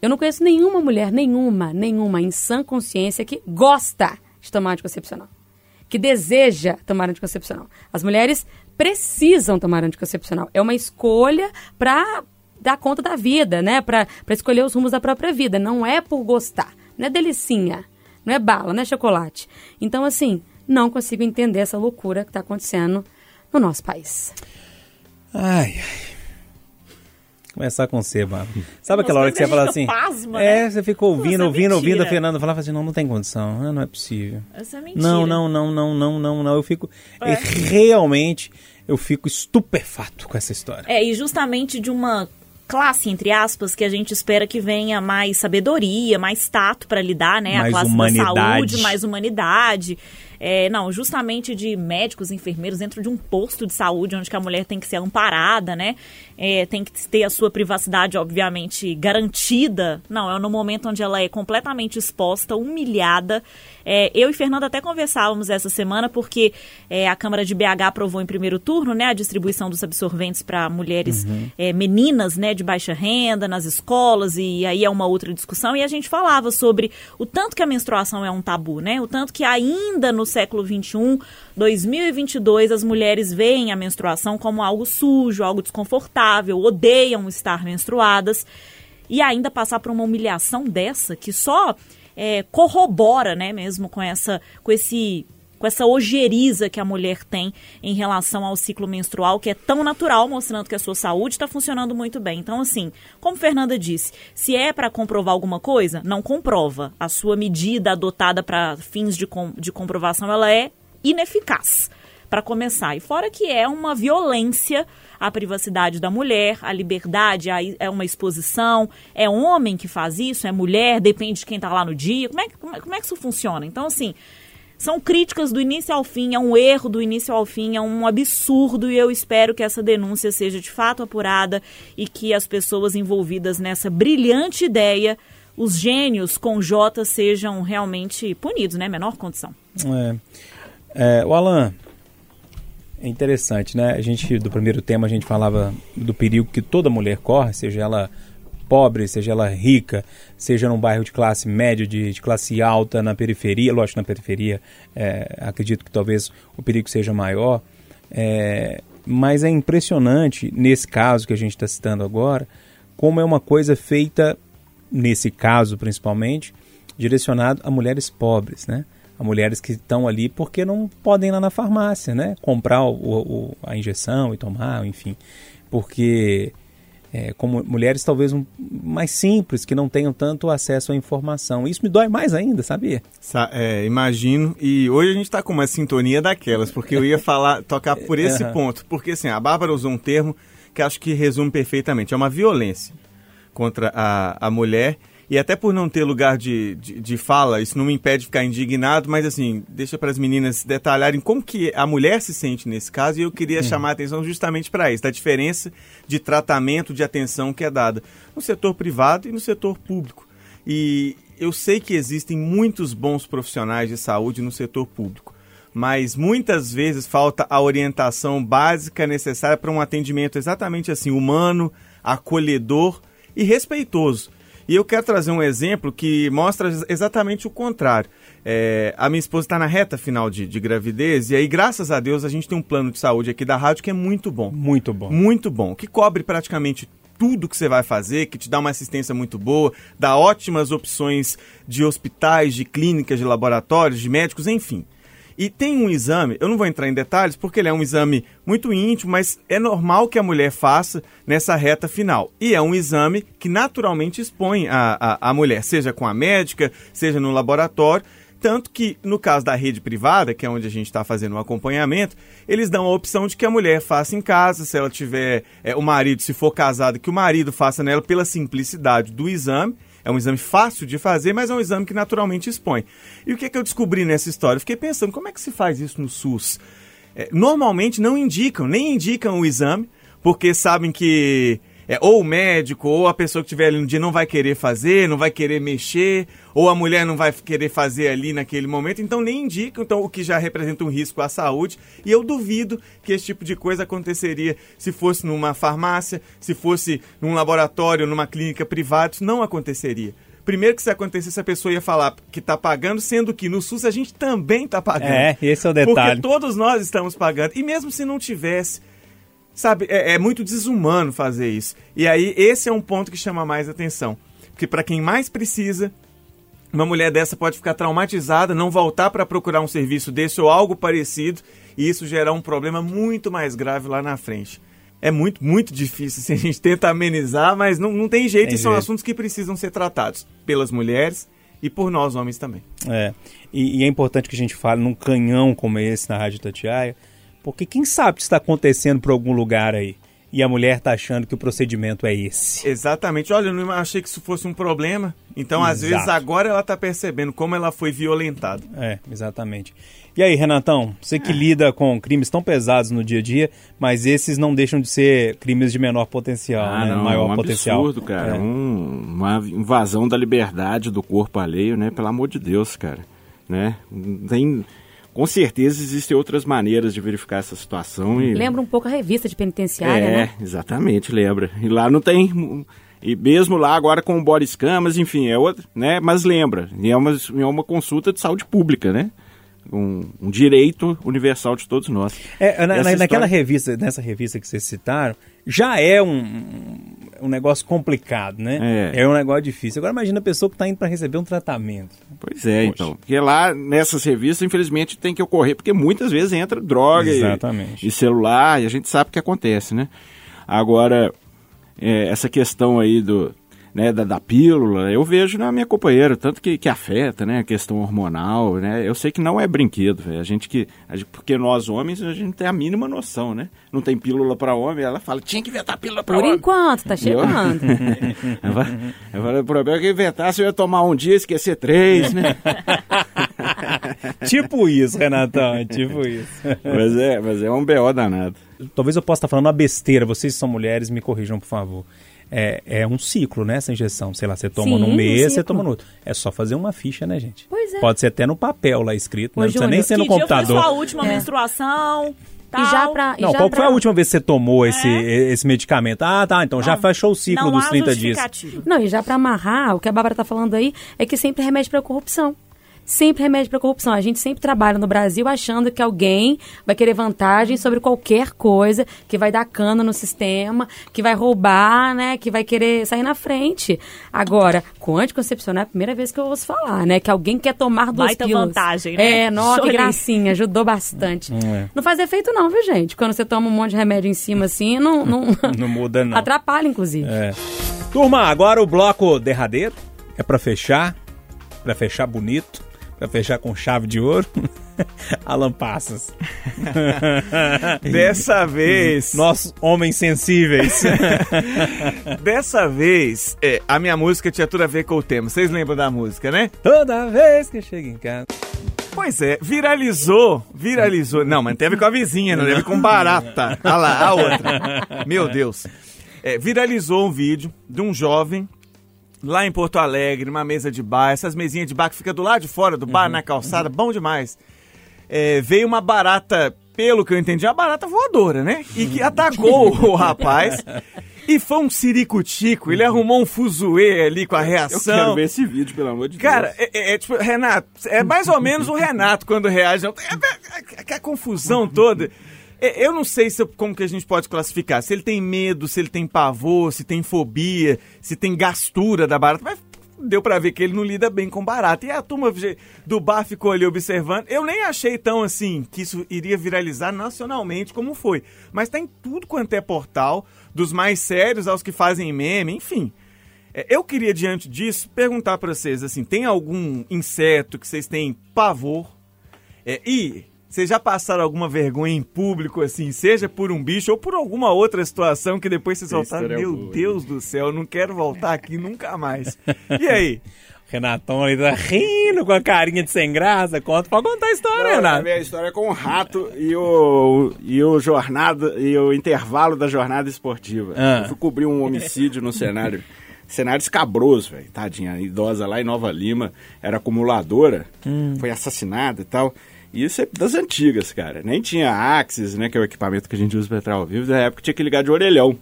Eu não conheço nenhuma mulher, nenhuma, nenhuma, em sã consciência, que gosta de tomar anticoncepcional. Que deseja tomar anticoncepcional. As mulheres precisam tomar anticoncepcional. É uma escolha para dar conta da vida, né? Para escolher os rumos da própria vida. Não é por gostar. Não é delicinha. Não é bala, não é chocolate. Então, assim, não consigo entender essa loucura que está acontecendo no nosso país. Ai, ai. Começar com você, Bárbara. Sabe aquela hora que você fala assim? pasma, é, né? você ficou ouvindo, Nossa, ouvindo, ouvindo a. Fernanda falava assim, não, não tem condição, não, não é possível. Essa é mentira. Não, não, não, não, não, não, não. Eu fico. É. Realmente, eu fico estupefato com essa história. É, e justamente de uma classe, entre aspas, que a gente espera que venha mais sabedoria, mais tato para lidar, né? Mais a classe humanidade. da saúde, mais humanidade. É, não, justamente de médicos, enfermeiros dentro de um posto de saúde onde a mulher tem que ser amparada, né? É, tem que ter a sua privacidade, obviamente, garantida. Não, é no momento onde ela é completamente exposta, humilhada. É, eu e Fernanda até conversávamos essa semana porque é, a Câmara de BH aprovou em primeiro turno, né, a distribuição dos absorventes para mulheres é, meninas, né, de baixa renda nas escolas e aí é uma outra discussão e a gente falava sobre o tanto que a menstruação é um tabu, né, o tanto que ainda no século 21, 2022, as mulheres veem a menstruação como algo sujo, algo desconfortável, odeiam estar menstruadas e ainda passar por uma humilhação dessa que só é, corrobora, né, mesmo com essa, com esse com essa ojeriza que a mulher tem em relação ao ciclo menstrual, que é tão natural, mostrando que a sua saúde está funcionando muito bem. Então, assim, como Fernanda disse, se é para comprovar alguma coisa, não comprova. A sua medida adotada para fins de, com, de comprovação, ela é ineficaz para começar. E fora que é uma violência à privacidade da mulher, à liberdade, é uma exposição. É homem que faz isso? É mulher? Depende de quem está lá no dia. Como é, como é, como é que isso funciona? Então, assim, são críticas do início ao fim, é um erro do início ao fim, é um absurdo e eu espero que essa denúncia seja de fato apurada e que as pessoas envolvidas nessa brilhante ideia, os gênios com J, sejam realmente punidos, né? Menor condição. É. É, o Alan, é interessante, né? A gente, do primeiro tema, a gente falava do perigo que toda mulher corre, seja ela pobre, seja ela rica, seja num bairro de classe média, de, de classe alta, na periferia, lógico, na periferia, é, acredito que talvez o perigo seja maior, é, mas é impressionante, nesse caso que a gente está citando agora, como é uma coisa feita, nesse caso principalmente, direcionado a mulheres pobres, né? A mulheres que estão ali porque não podem ir lá na farmácia, né? Comprar o, o, a injeção e tomar, enfim. Porque é, como mulheres talvez um, mais simples, que não tenham tanto acesso à informação. Isso me dói mais ainda, sabia? Sa é, imagino. E hoje a gente está com uma sintonia daquelas, porque eu ia falar, tocar por esse uhum. ponto. Porque assim, a Bárbara usou um termo que acho que resume perfeitamente. É uma violência contra a, a mulher e até por não ter lugar de, de, de, fala, isso não me impede de ficar indignado, mas assim, deixa para as meninas detalharem como que a mulher se sente nesse caso, e eu queria hum. chamar a atenção justamente para isso, da diferença de tratamento, de atenção que é dada no setor privado e no setor público. E eu sei que existem muitos bons profissionais de saúde no setor público, mas muitas vezes falta a orientação básica necessária para um atendimento exatamente assim, humano, acolhedor e respeitoso e eu quero trazer um exemplo que mostra exatamente o contrário. É, a minha esposa está na reta final de, de, gravidez e aí, graças a Deus, a gente tem um plano de saúde aqui da rádio que é muito bom. Muito bom. Muito bom. Que cobre praticamente tudo que você vai fazer, que te dá uma assistência muito boa, dá ótimas opções de hospitais, de clínicas, de laboratórios, de médicos, enfim. E tem um exame, eu não vou entrar em detalhes porque ele é um exame muito íntimo, mas é normal que a mulher faça nessa reta final. E é um exame que naturalmente expõe a, a, a mulher, seja com a médica, seja no laboratório. Tanto que, no caso da rede privada, que é onde a gente está fazendo o acompanhamento, eles dão a opção de que a mulher faça em casa, se ela tiver é, o marido, se for casado, que o marido faça nela pela simplicidade do exame. É um exame fácil de fazer, mas é um exame que naturalmente expõe. E o que, é que eu descobri nessa história? Fiquei pensando, como é que se faz isso no SUS? É, normalmente não indicam, nem indicam o exame, porque sabem que é, ou o médico ou a pessoa que estiver ali no dia não vai querer fazer, não vai querer mexer, ou a mulher não vai querer fazer ali naquele momento, então nem indicam, então, o que já representa um risco à saúde. E eu duvido que esse tipo de coisa aconteceria se fosse numa farmácia, se fosse num laboratório, numa clínica privada, isso não aconteceria. Primeiro que se acontecesse, a pessoa ia falar que está pagando, sendo que no SUS a gente também está pagando. É, esse é o detalhe. Porque todos nós estamos pagando. E mesmo se não tivesse, sabe, é, é muito desumano fazer isso. E aí, esse é um ponto que chama mais atenção. Porque para quem mais precisa, uma mulher dessa pode ficar traumatizada, não voltar para procurar um serviço desse ou algo parecido, e isso gerar um problema muito mais grave lá na frente. É muito, muito difícil. Assim, a gente tenta amenizar, mas não, não tem jeito, tem e são jeito. assuntos que precisam ser tratados pelas mulheres e por nós homens também. É, e, e, é importante que a gente fale num canhão como esse na Rádio Tatiaia, porque quem sabe que está acontecendo por algum lugar aí e a mulher está achando que o procedimento é esse. Exatamente. Olha, eu não achei que isso fosse um problema. Então, Exato. às vezes, agora ela está percebendo como ela foi violentada. É, exatamente. E aí, Renatão, você que é. lida com crimes tão pesados no dia a dia, mas esses não deixam de ser crimes de menor potencial, ah, né? Não, maior um potencial. absurdo, cara. É. Um, uma invasão da liberdade do corpo alheio, né? Pelo amor de Deus, cara. Né? Tem com certeza existem outras maneiras de verificar essa situação. E... Lembra um pouco a revista de penitenciária, é, né? exatamente, lembra. E lá não tem... E mesmo lá agora com o Boris Camas, enfim, é outra, né? Mas lembra, é uma, é uma consulta de saúde pública, né? um, um direito universal de todos nós. É, na- na- naquela história- revista, nessa revista que vocês citaram, já é um, um negócio complicado, né? É. um negócio difícil. Agora imagina a pessoa que está indo para receber um tratamento. Pois é, então. Porque lá nessas revistas, infelizmente, tem que ocorrer, porque muitas vezes entra droga e-. E, celular, e a gente sabe o que acontece, né? Agora, é, essa questão aí do. Né, da, da pílula, eu vejo na minha companheira, tanto que, que afeta, né, a questão hormonal, né, eu sei que não é brinquedo, velho, a gente que, a gente- porque nós homens, a gente tem a mínima noção, né, não tem pílula para homem, ela fala, tinha que inventar pílula para Por homem. enquanto, tá chegando. Eu falei, eu falei, o problema é que inventasse eu ia tomar um dia e esquecer três, né? tipo isso, Renatão, é tipo isso. mas, é, mas é um BO danado. Talvez eu possa estar falando uma besteira, vocês são mulheres, me corrijam, por favor. É, é um ciclo, né, essa injeção. Sei lá, você toma Sim, num um mês, você ciclo. toma no outro. É só fazer uma ficha, né, gente? Pois é. Pode ser até no papel lá escrito, Ô, não precisa nem ser no que dia foi computador. sua última É. menstruação? Tal. E já pra. e Não, já qual pra... foi a última vez que você tomou esse, esse medicamento? Ah, tá, então já fechou o ciclo não dos há 30 dias. Não, e já pra amarrar, o que a Bárbara tá falando aí é que sempre remédio pra corrupção. Sempre remédio pra corrupção. A gente sempre trabalha no Brasil achando que alguém vai querer vantagem sobre qualquer coisa, que vai dar cana no sistema, que vai roubar, né? Que vai querer sair na frente. Agora, com anticoncepcional é a primeira vez que eu ouço falar, né? Que alguém quer tomar duas Baita pílulas. vantagem, né? É, nossa, que gracinha, ajudou bastante. é. Não faz efeito não, viu, gente? Quando você toma um monte de remédio em cima assim, não... Não, Não muda, não. Atrapalha, inclusive. É. Turma, agora o bloco derradeiro é pra fechar, pra fechar bonito, pra fechar com chave de ouro. Alan Passas. Dessa vez. Nossos homens sensíveis. Dessa vez, é, a minha música tinha tudo a ver com o tema. Vocês lembram da música, né? Toda vez que eu chego em casa. Pois é, viralizou, viralizou. Não, mas teve com a vizinha, não teve com barata. Olha lá, a outra. Meu Deus. É, viralizou um vídeo de um jovem lá em Porto Alegre, numa mesa de bar, essas mesinhas de bar que fica do lado de fora do bar, na calçada, bom demais. É, veio uma barata, pelo que eu entendi, uma barata voadora, né? E que atacou o rapaz. E foi um ciricutico, ele arrumou um fuzuê ali com a Eu reação. quero ver esse vídeo, pelo amor de Cara, Deus. é, é- é tipo, Renato, é mais ou menos o Renato quando reage. É, é, é, é a confusão toda. É, eu não sei se, como que a gente pode classificar. Se ele tem medo, se ele tem pavor, se tem fobia, se tem gastura da barata. Mas deu pra ver que ele não lida bem com barata. E a turma do bar ficou ali observando. Eu nem achei tão assim que isso iria viralizar nacionalmente como foi. Mas tá em tudo quanto é portal, dos mais sérios aos que fazem meme, enfim. É, Eu queria, diante disso, perguntar para vocês, assim, tem algum inseto que vocês têm pavor? É, e vocês já passaram alguma vergonha em público, assim, seja por um bicho ou por alguma outra situação que depois vocês voltaram, é meu boa, Deus do céu, eu não quero voltar aqui nunca mais. E aí? Renatão ali tá rindo com a carinha de sem graça. Conta, pode contar a história, Não, a Renato. minha história é com o rato e o, e o jornada e o intervalo da jornada esportiva. Ah. Eu fui cobrir um homicídio no cenário. Cenário escabroso, velho. Tadinha, a idosa lá em Nova Lima, era acumuladora, foi assassinada e tal. Isso é das antigas, cara. Nem tinha Axis, né, que é o equipamento que a gente usa pra entrar ao vivo. Na época tinha que ligar de orelhão.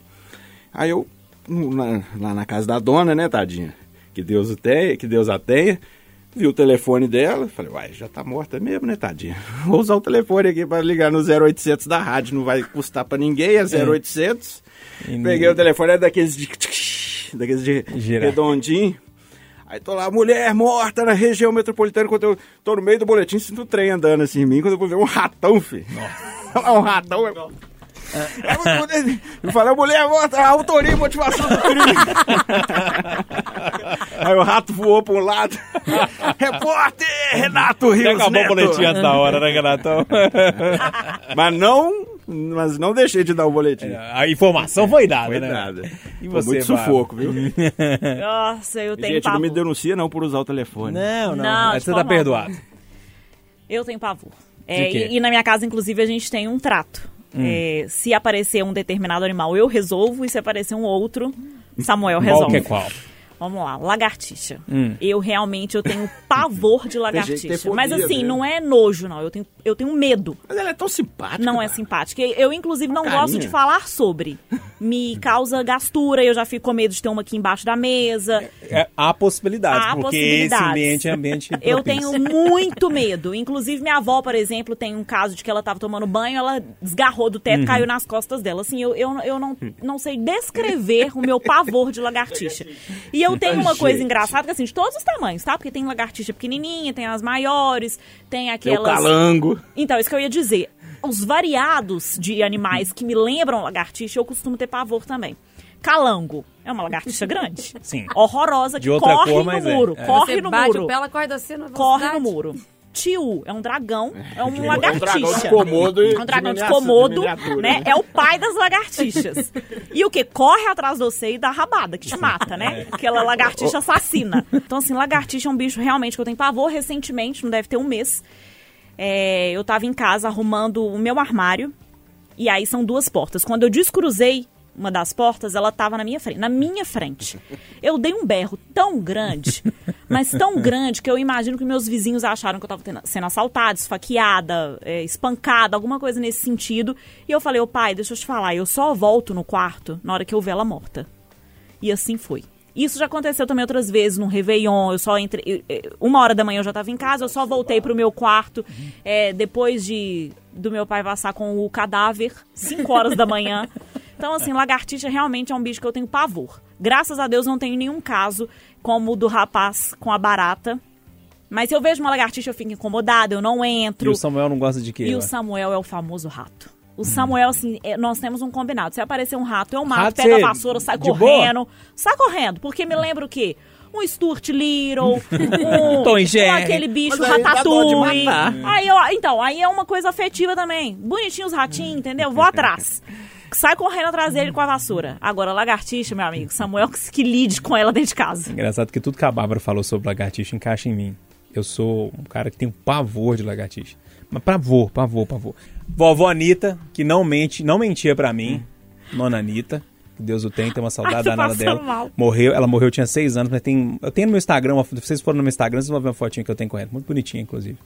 Aí eu, na- lá na casa da dona, né, tadinha? Que Deus o tenha, que Deus a tenha. Vi o telefone dela, falei, uai, já tá morta mesmo, né, tadinha? Vou usar o telefone aqui pra ligar no 0800 da rádio, não vai custar pra ninguém, é 0800. E Peguei o telefone, é daqueles de... daqueles de Girar. redondinho. Aí tô lá, mulher morta na região metropolitana, quando eu tô no meio do boletim, sinto o trem andando assim em mim, quando eu vou ver um ratão, filho. um ratão, eu... Eu falei, mulher morta, autoria e motivação do crime. Aí o rato voou para um lado. Repórter Renato Rios acabou o boletim antes da hora, né, Renatão? Mas não, mas não deixei de dar o boletim. A informação foi dada, Foi né? nada. E Foi você, muito Bárbara? sufoco, viu? Nossa, eu tenho Gente, não pavor. me denuncia não por usar o telefone. Não, não. Não, você tá perdoado. Eu tenho pavor. É, e, e na minha casa, inclusive, a gente tem um trato. Hum. É, se aparecer um determinado animal, eu resolvo. E se aparecer um outro, Samuel Qual resolve. que é qual? Vamos lá, lagartixa. Hum. Eu realmente eu tenho pavor de lagartixa. fobia Mas assim, não é nojo, não. Eu tenho, eu tenho medo. Mas ela é tão simpática. Não é cara. simpática. Eu, inclusive, não Carinha. gosto de falar sobre. Me causa gastura, eu já fico com medo de ter uma aqui embaixo da mesa. É, há possibilidades, Há porque possibilidades. esse ambiente é ambiente Eu propício. tenho muito medo. Inclusive, minha avó, por exemplo, tem um caso de que ela tava tomando banho, ela desgarrou do Uhum. teto, caiu nas costas dela. Assim, eu, eu, eu não, não sei descrever o meu pavor de lagartixa. E eu tenho uma coisa engraçada, que assim, de todos os tamanhos, tá? Porque tem lagartixa pequenininha, tem as maiores, tem Tem o aquelas... calango. Então, isso que eu ia dizer. Os variados de animais que me lembram lagartixa, eu costumo ter pavor também. Calango. É uma lagartixa grande. Sim. Horrorosa, que De outra corre cor, no mas é. muro. É. Corre Você no bate muro. o pé, ela corre da cena. Corre no muro. Tiu é um dragão, é um É um lagartixa. dragão de Komodo e É um dragão de miniatura, né? É o pai das lagartixas. E o que? Corre atrás de você e dá rabada, que te mata, É. né? Aquela lagartixa assassina. Então, assim, lagartixa é um bicho realmente que eu tenho pavor recentemente, não deve ter um mês. É, eu tava em casa arrumando o meu armário. E aí são duas portas. Quando eu descruzei uma das portas, ela tava na minha frente. Na minha frente. Eu dei um berro tão grande, mas tão grande, que eu imagino que meus vizinhos acharam que eu tava tendo- sendo assaltada, esfaqueada, é, espancada, alguma coisa nesse sentido. E eu falei, ô pai, deixa eu te falar, eu só volto no quarto na hora que eu ver ela morta. E assim foi. Isso já aconteceu também outras vezes, num Réveillon, eu só entrei... eh, Uma hora da manhã eu já estava em casa, eu só voltei pro meu quarto eh, depois de do meu pai passar com o cadáver, 5 horas da manhã. Então, assim, lagartixa realmente é um bicho que eu tenho pavor. Graças a Deus não tenho nenhum caso como o do rapaz com a barata. Mas se eu vejo uma lagartixa, eu fico incomodada, eu não E entro. o Samuel não gosta de quê? E o ó? Samuel é o famoso rato. O Samuel, assim, é- nós temos um combinado. Se aparecer um rato, eu mato, Rato, pego a vassoura, sai correndo. Sai correndo, porque me lembra o quê? Um Stuart Little, um, Tom e um aquele bicho Mas de ratatouille. Aí, ó, então, aí é uma coisa afetiva também. Bonitinho os ratinhos, entendeu? Vou atrás. Sai correndo atrás dele com a vassoura. Agora, lagartixa, meu amigo, Samuel que, que lide com ela dentro de casa. Engraçado que tudo que a Bárbara falou sobre lagartixa encaixa em mim. Eu sou um cara que tem um pavor de lagartixa. Mas pavor, pavor, pavor. Vovó Anitta, que não mente, não mentia pra mim. Nona Anitta, que Deus o tem, tem uma saudade Ai, danada dela. mal. Morreu, ela morreu, tinha seis anos, mas tem. Eu tenho no meu Instagram, uma- vocês foram no meu Instagram, vocês vão ver uma fotinha que eu tenho com ela. Muito bonitinha, inclusive.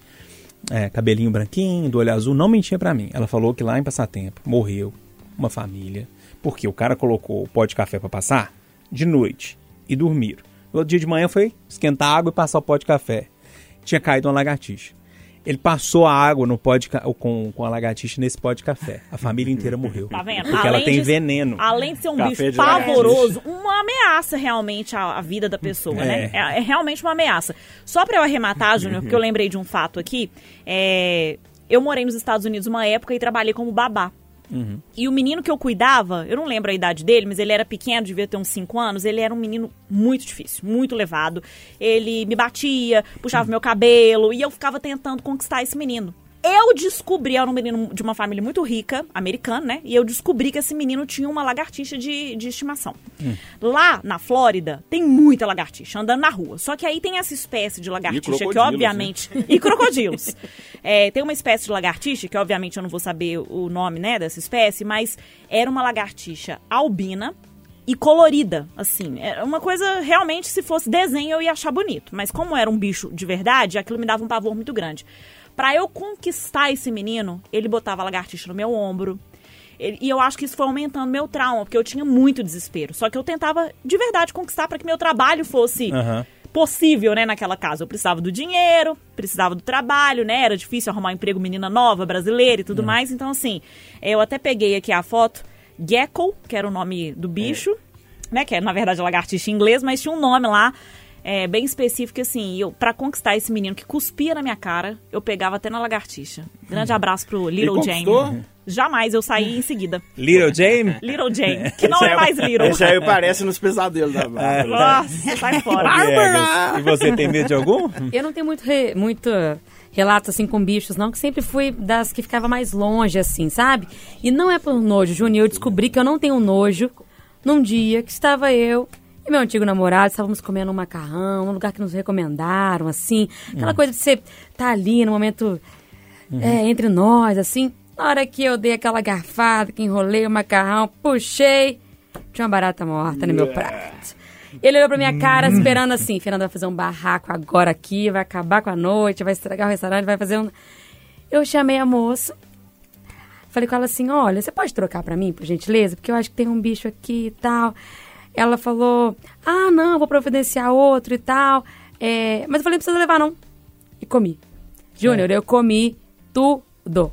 É, cabelinho branquinho, do olho azul, não mentia pra mim. Ela falou que lá em Passatempo morreu uma família, porque o cara colocou o pó de café pra passar de noite e dormiram. No outro dia de manhã foi esquentar água e passar o pó de café. Tinha caído uma lagartixa. Ele passou a água no pó de ca- com, com a lagartixa nesse pó de café. A família inteira morreu. Tá vendo? Porque ela Além tem de- veneno. Além de ser um Café bicho pavoroso, uma ameaça realmente à, à vida da pessoa, É. né? É, é realmente uma ameaça. Só pra eu arrematar, Júnior, porque eu lembrei de um fato aqui. é, eu morei nos Estados Unidos uma época e trabalhei como babá. E o menino que eu cuidava, eu não lembro a idade dele, mas ele era pequeno, devia ter uns 5 anos. Ele era um menino muito difícil, muito levado. Ele me batia, puxava meu cabelo e eu ficava tentando conquistar esse menino. Eu descobri, era um menino de uma família muito rica, americana, né? E eu descobri que esse menino tinha uma lagartixa de, de estimação. Lá na Flórida, tem muita lagartixa andando na rua. Só que aí tem essa espécie de lagartixa que, crocodilos, obviamente. E crocodilos. É, tem uma espécie de lagartixa, que obviamente eu não vou saber o nome, né, dessa espécie, mas era uma lagartixa albina e colorida, assim. Era uma coisa, realmente, se fosse desenho eu ia achar bonito. Mas como era um bicho de verdade, aquilo me dava um pavor muito grande. Pra eu conquistar esse menino, ele botava lagartixa no meu ombro. Ele- E eu acho que isso foi aumentando meu trauma, porque eu tinha muito desespero. Só que eu tentava de verdade conquistar para que meu trabalho fosse Aham. possível, né, naquela casa. Eu precisava do dinheiro, precisava do trabalho, né? Era difícil arrumar um emprego menina nova, brasileira e tudo mais. Então, assim, eu até peguei aqui a foto. Gecko, que era o nome do bicho, né? Que é, na verdade, lagartixa em inglês, mas tinha um nome lá. É, bem específico, assim, eu, pra conquistar esse menino que cuspia na minha cara, eu pegava até na lagartixa. Grande abraço pro Little? Jamie. Jamais, eu saí em seguida. Little Jamie? Little Jamie, que não é mais Little. Esse aí parece nos pesadelos da Bárbara. Nossa, sai fora. Viegas. E você tem medo de algum? Eu não tenho muito, re- muito relatos assim com bichos, não, que sempre fui das que ficava mais longe, assim, sabe? E não é por nojo, Júnior. Eu descobri que eu não tenho nojo num dia que estava eu e meu antigo namorado, estávamos comendo um macarrão, num lugar que nos recomendaram, assim. Aquela coisa de você tá ali no momento é, entre nós, assim. Na hora que eu dei aquela garfada, que enrolei o macarrão, puxei, tinha uma barata morta no meu prato. Ele olhou pra minha cara esperando assim, Fernanda vai fazer um barraco agora aqui, vai acabar com a noite, vai estragar o restaurante, vai fazer um... Eu chamei a moça, falei com ela assim, olha, você pode trocar pra mim, por gentileza? Porque eu acho que tem um bicho aqui e tal. Ela falou, ah, não, vou providenciar outro e tal. É, mas eu falei, não precisa levar não. E comi. Júnior, eu comi tudo.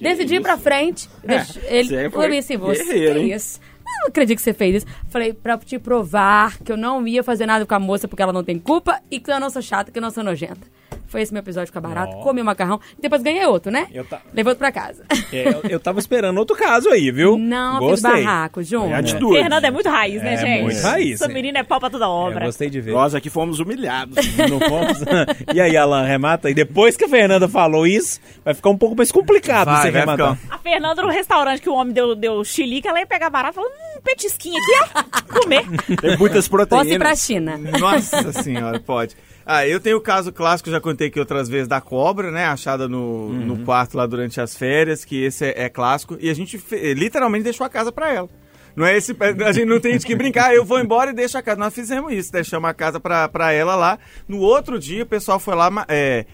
Decidi ir pra frente. deixa- ele você falou foi assim, você que isso? Eu não acredito que você fez isso. Falei, pra te provar que eu não ia fazer nada com a moça porque ela não tem culpa e que eu não sou chata, que eu não sou nojenta. Foi esse meu episódio com a barata. Ó. Comi o macarrão. E depois ganhei outro, né? Eu ta- Levei outro pra casa. É, eu, eu tava esperando outro caso aí, viu? Não, fiz Gostei. barraco, Júnior. Atitude. Fernanda é muito raiz, né, É, gente? muito raiz, Essa né? menina é pau pra toda É, obra. gostei de ver. Nós aqui fomos humilhados. Não fomos? e aí, Alan, remata? E depois que a Fernanda falou isso, vai ficar um pouco mais complicado Vai, você vai rematar. ficar. A Fernanda no restaurante que o homem deu, deu chilique, ela ia pegar barato e falou, hum, petisquinho aqui, ó, comer. Tem muitas proteínas. Posso ir pra China. Nossa senhora, pode. Ah, eu tenho o caso clássico, já contei aqui outras vezes, da cobra, né? Achada no, no quarto lá durante as férias, que esse é, é clássico. E a gente literalmente deixou a casa pra ela. Não é esse. A gente não tem de que brincar, eu vou embora e deixo a casa. Nós fizemos isso, deixamos a casa pra, pra ela lá. No outro dia, o pessoal foi lá. É,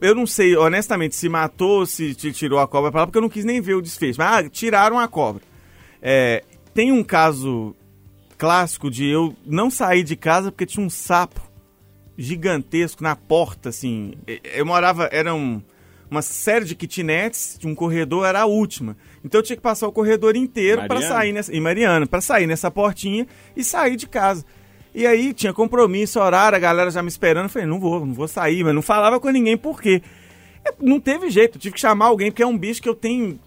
eu não sei, honestamente, se matou, se tirou a cobra pra lá, porque eu não quis nem ver o desfecho. Mas ah, tiraram a cobra. É, tem um caso clássico de eu não sair de casa porque tinha um sapo gigantesco na porta, assim. E- Eu morava, era um- uma série de kitnets, de um corredor, era a última. Então eu tinha que passar o corredor inteiro para sair nessa, em Mariana, para sair nessa portinha e sair de casa. E aí tinha compromisso, horário, a galera já me esperando, eu falei, não vou, não vou sair, mas não falava com ninguém por quê. É, Não teve jeito, tive que chamar alguém, porque é um bicho que eu tenho.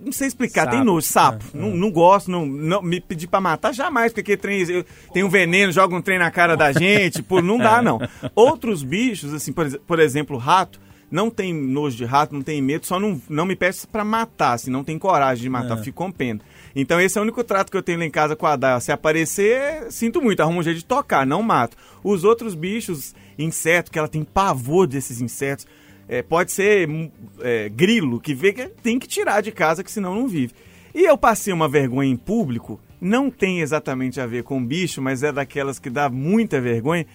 Não sei explicar, Sapo. tem nojo, sapo. É, Não, não gosto, não, não me pedir pra matar jamais, porque aquele trem eu- tem um veneno, joga um trem na cara da gente, pô, não É. dá não. Outros bichos, assim, por, por exemplo, rato, não tem nojo de rato, não tem medo, só não, não me peça pra matar, assim, não tem coragem de matar, É. fico com pena. Então esse é o único trato que eu tenho lá em casa com a Daya. Se aparecer, sinto muito, arrumo um jeito de tocar, não mato. Os outros bichos, insetos, que ela tem pavor desses insetos, é, pode ser hum, é, grilo, que vê que tem que tirar de casa, que senão não vive. E eu passei uma vergonha em público, não tem exatamente a ver com bicho, mas é daquelas que dá muita vergonha.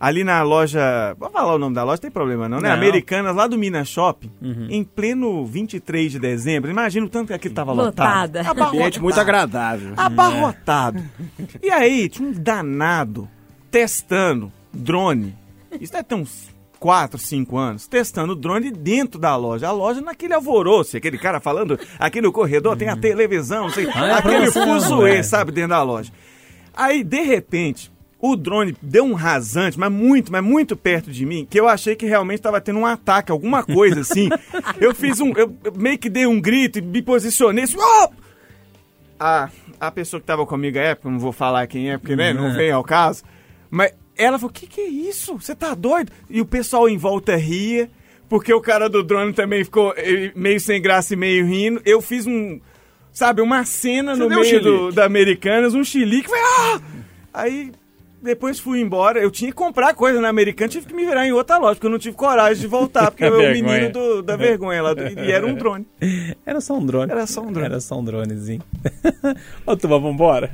Ali na loja. Vou falar o nome da loja, tem problema não, né? Não. Americanas, lá do Minas Shopping, em pleno 23 de dezembro. Imagina o tanto que aquilo tava lotado. Lotada. Abarrotado. Ambiente muito agradável. Abarrotado. E aí, tinha um danado testando drone. Isso deve ter uns 4, 5 anos. Testando drone dentro da loja. A loja naquele alvoroço. Aquele cara falando aqui no corredor tem a televisão, não sei. Ah, aquele promoção, fuzuê, é. sabe, dentro da loja. Aí, de repente, o drone deu um rasante, mas muito, mas muito perto de mim, que eu achei que realmente estava tendo um ataque, alguma coisa assim. eu fiz um. Eu eu meio que dei um grito e me posicionei. Assim, "Oh!" a, a pessoa que tava comigo à época, não vou falar quem é, porque né, não vem ao caso, mas ela falou: que que é isso? Você tá doido? E o pessoal em volta ria, porque o cara do drone também ficou meio sem graça e meio rindo. Eu fiz um, sabe, uma cena Você no deu um meio do, da Americanas, um chilique, foi, ah! Aí depois fui embora, eu tinha que comprar coisa na Americana, tive que me virar em outra loja, porque eu não tive coragem de voltar, porque eu o vergonha. menino do- da vergonha lá, do- e era um drone. Era só um drone. Era só um drone. Era só um dronezinho. Ô, Tuba, vambora?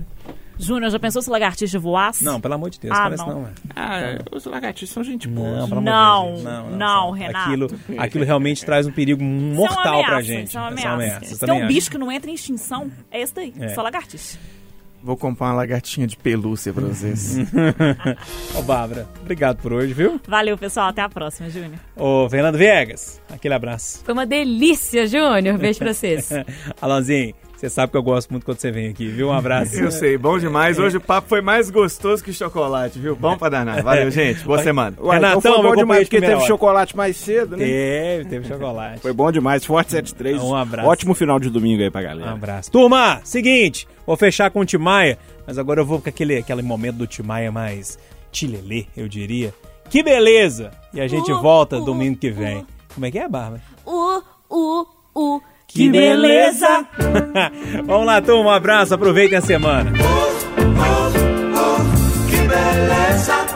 Júnior, já pensou se lagartixa voasse? Não, pelo amor de Deus, Ah, parece não. não, é. Ah, os lagartixas são gente boa. Não, pelo amor Não, de Deus. não, sabe? Renato. Aquilo, aquilo realmente traz um perigo mortal é uma pra ameaça, gente. É uma Essa ameaça. tem um acho. bicho que não entra em extinção, é esse daí. É. Só lagartixa. Vou comprar uma lagartinha de pelúcia pra vocês. Ô, Bárbara, obrigado por hoje, viu? Valeu, pessoal. Até a próxima, Júnior. Ô, Fernando Viegas, aquele abraço. Foi uma delícia, Júnior. Beijo pra vocês. Alanzinho, você sabe que eu gosto muito quando você vem aqui, viu? Um abraço. Eu sei, bom demais. Hoje o papo foi mais gostoso que chocolate, viu? Bom pra danar. Valeu, gente. Boa semana. Ué, Renatão, então foi bom demais, porque teve hora. chocolate mais cedo, né? Teve, teve chocolate. Foi bom demais. Forte 73. Um abraço. Ótimo final de domingo aí pra Um galera. abraço. Turma, seguinte, vou fechar com o Timaya, mas agora eu vou com aquele, aquele momento do Timaya mais tilelê, eu diria. Que beleza! E a gente Uh, volta uh, domingo que vem. uh. Como é que é, Bárbara? Uh, que beleza! Vamos lá, turma, um abraço, aproveitem a semana. Oh, oh, oh, que beleza!